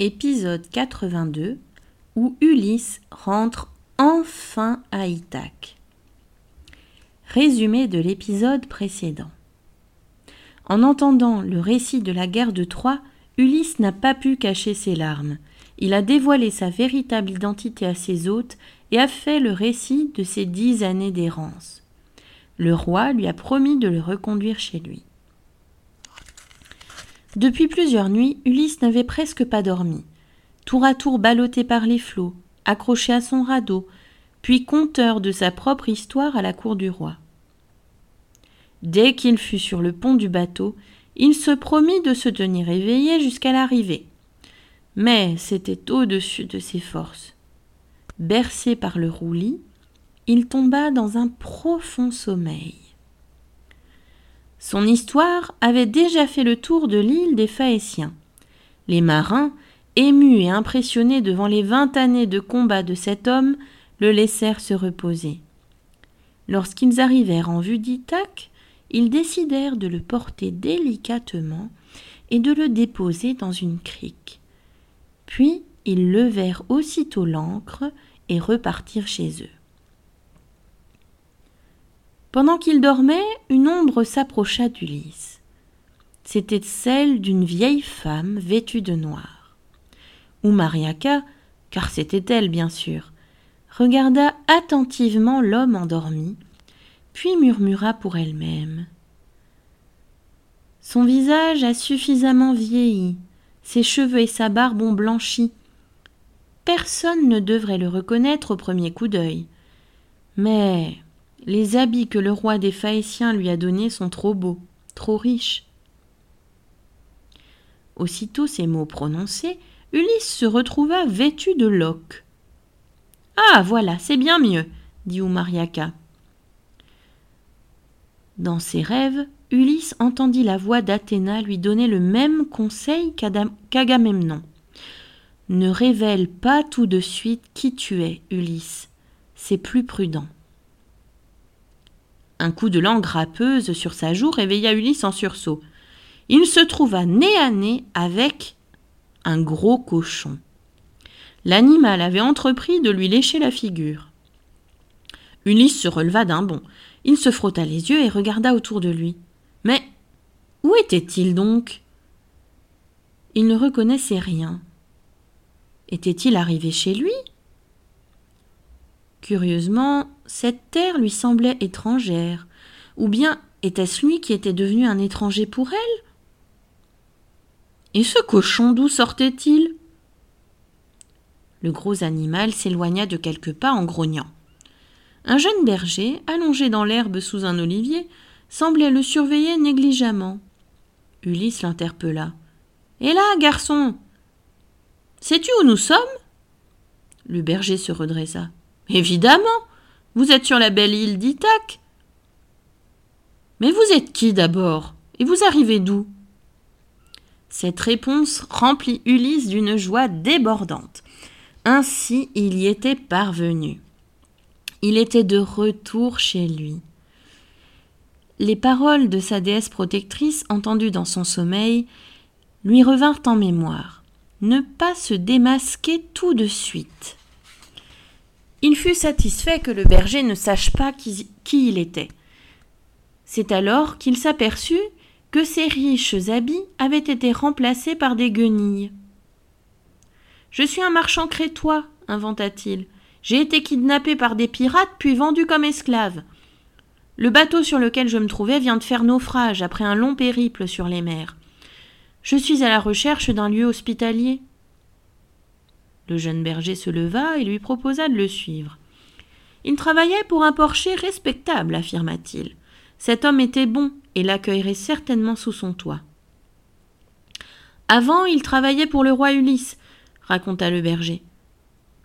Épisode 82 où Ulysse rentre enfin à Ithaque. Résumé de l'épisode précédent. En entendant le récit de la guerre de Troie, Ulysse n'a pas pu cacher ses larmes. Il a dévoilé sa véritable identité à ses hôtes et a fait le récit de ses dix années d'errance. Le roi lui a promis de le reconduire chez lui. Depuis plusieurs nuits, Ulysse n'avait presque pas dormi. Tour à tour ballotté par les flots, accroché à son radeau, puis conteur de sa propre histoire à la cour du roi. Dès qu'il fut sur le pont du bateau, il se promit de se tenir éveillé jusqu'à l'arrivée. Mais c'était au-dessus de ses forces. Bercé par le roulis, il tomba dans un profond sommeil. Son histoire avait déjà fait le tour de l'île des Phaéciens. Les marins, émus et impressionnés devant les vingt années de combat de cet homme, le laissèrent se reposer. Lorsqu'ils arrivèrent en vue d'Ithaque, ils décidèrent de le porter délicatement et de le déposer dans une crique. Puis ils levèrent aussitôt l'ancre et repartirent chez eux. Pendant qu'il dormait, une ombre s'approcha d'Ulysse. C'était celle d'une vieille femme vêtue de noir. Oumariaka, car c'était elle bien sûr, regarda attentivement l'homme endormi, puis murmura pour elle-même. Son visage a suffisamment vieilli, ses cheveux et sa barbe ont blanchi. Personne ne devrait le reconnaître au premier coup d'œil. Mais les habits que le roi des Phaéciens lui a donnés sont trop beaux, trop riches. Aussitôt ces mots prononcés, Ulysse se retrouva vêtu de loques. Ah, voilà, c'est bien mieux, dit Oumariaka. Dans ses rêves, Ulysse entendit la voix d'Athéna lui donner le même conseil qu'Agamemnon. Ne révèle pas tout de suite qui tu es, Ulysse. C'est plus prudent. Un coup de langue râpeuse sur sa joue réveilla Ulysse en sursaut. Il se trouva nez à nez avec un gros cochon. L'animal avait entrepris de lui lécher la figure. Ulysse se releva d'un bond. Il se frotta les yeux et regarda autour de lui. Mais où était-il donc? Il ne reconnaissait rien. Était-il arrivé chez lui? Curieusement, cette terre lui semblait étrangère, ou bien était-ce lui qui était devenu un étranger pour elle? Et ce cochon d'où sortait-il? Le gros animal s'éloigna de quelques pas en grognant. Un jeune berger, allongé dans l'herbe sous un olivier, semblait le surveiller négligemment. Ulysse l'interpella. Et là, garçon Sais-tu où nous sommes? Le berger se redressa. Évidemment. Vous êtes sur la belle île d'Ithaque. Mais vous êtes qui d'abord? Et vous arrivez d'où? Cette réponse remplit Ulysse d'une joie débordante. Ainsi il y était parvenu. Il était de retour chez lui. Les paroles de sa déesse protectrice, entendues dans son sommeil, lui revinrent en mémoire. Ne pas se démasquer tout de suite. Il fut satisfait que le berger ne sache pas qui, il était. C'est alors qu'il s'aperçut que ses riches habits avaient été remplacés par des guenilles. Je suis un marchand crétois, inventa-t-il. J'ai été kidnappé par des pirates puis vendu comme esclave. Le bateau sur lequel je me trouvais vient de faire naufrage après un long périple sur les mers. Je suis à la recherche d'un lieu hospitalier. Le jeune berger se leva et lui proposa de le suivre. Il travaillait pour un porcher respectable, affirma-t-il. Cet homme était bon et l'accueillerait certainement sous son toit. Avant, il travaillait pour le roi Ulysse, raconta le berger.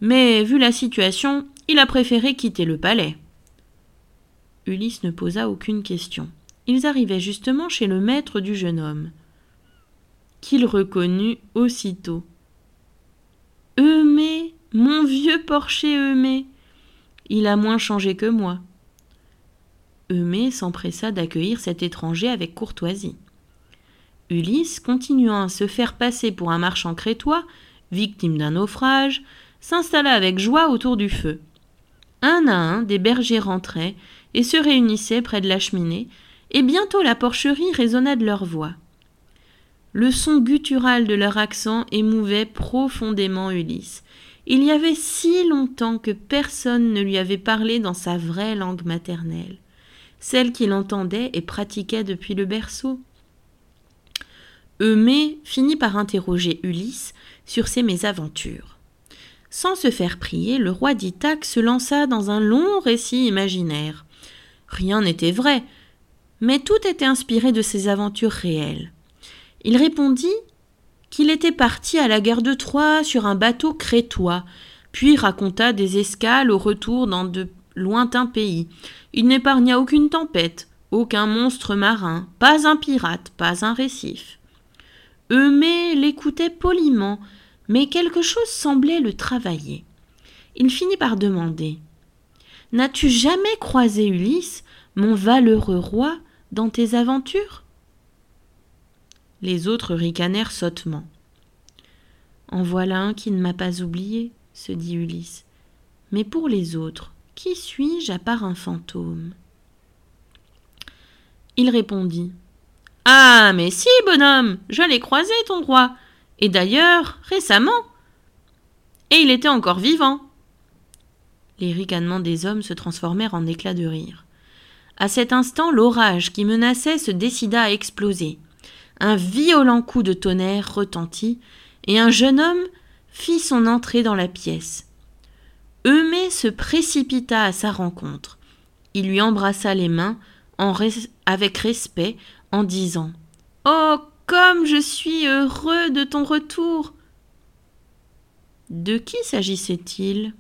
Mais, vu la situation, il a préféré quitter le palais. Ulysse ne posa aucune question. Ils arrivaient justement chez le maître du jeune homme, qu'il reconnut aussitôt. Eumée, mon vieux porcher Eumée. Il a moins changé que moi. Eumée s'empressa d'accueillir cet étranger avec courtoisie. Ulysse, continuant à se faire passer pour un marchand crétois, victime d'un naufrage, s'installa avec joie autour du feu. Un à un, des bergers rentraient et se réunissaient près de la cheminée, et bientôt la porcherie résonna de leur voix. Le son guttural de leur accent émouvait profondément Ulysse. Il y avait si longtemps que personne ne lui avait parlé dans sa vraie langue maternelle, celle qu'il entendait et pratiquait depuis le berceau. Eumée finit par interroger Ulysse sur ses mésaventures. Sans se faire prier, le roi d'Ithaque se lança dans un long récit imaginaire. Rien n'était vrai, mais tout était inspiré de ses aventures réelles. Il répondit qu'il était parti à la guerre de Troie sur un bateau crétois, puis raconta des escales au retour dans de lointains pays. Il n'épargna aucune tempête, aucun monstre marin, pas un pirate, pas un récif. Eumée l'écoutait poliment, mais quelque chose semblait le travailler. Il finit par demander N'as-tu jamais croisé Ulysse, mon valeureux roi, dans tes aventures? Les autres ricanèrent sottement. En voilà un qui ne m'a pas oublié, se dit Ulysse. Mais pour les autres, qui suis-je à part un fantôme? Il répondit. Ah. Mais si, bonhomme. Je l'ai croisé, ton roi. Et d'ailleurs, récemment. Et il était encore vivant. Les ricanements des hommes se transformèrent en éclats de rire. À cet instant, l'orage qui menaçait se décida à exploser. Un violent coup de tonnerre retentit, et un jeune homme fit son entrée dans la pièce. Eumée se précipita à sa rencontre. Il lui embrassa les mains avec respect en disant Oh, comme je suis heureux de ton retour. De qui s'agissait-il?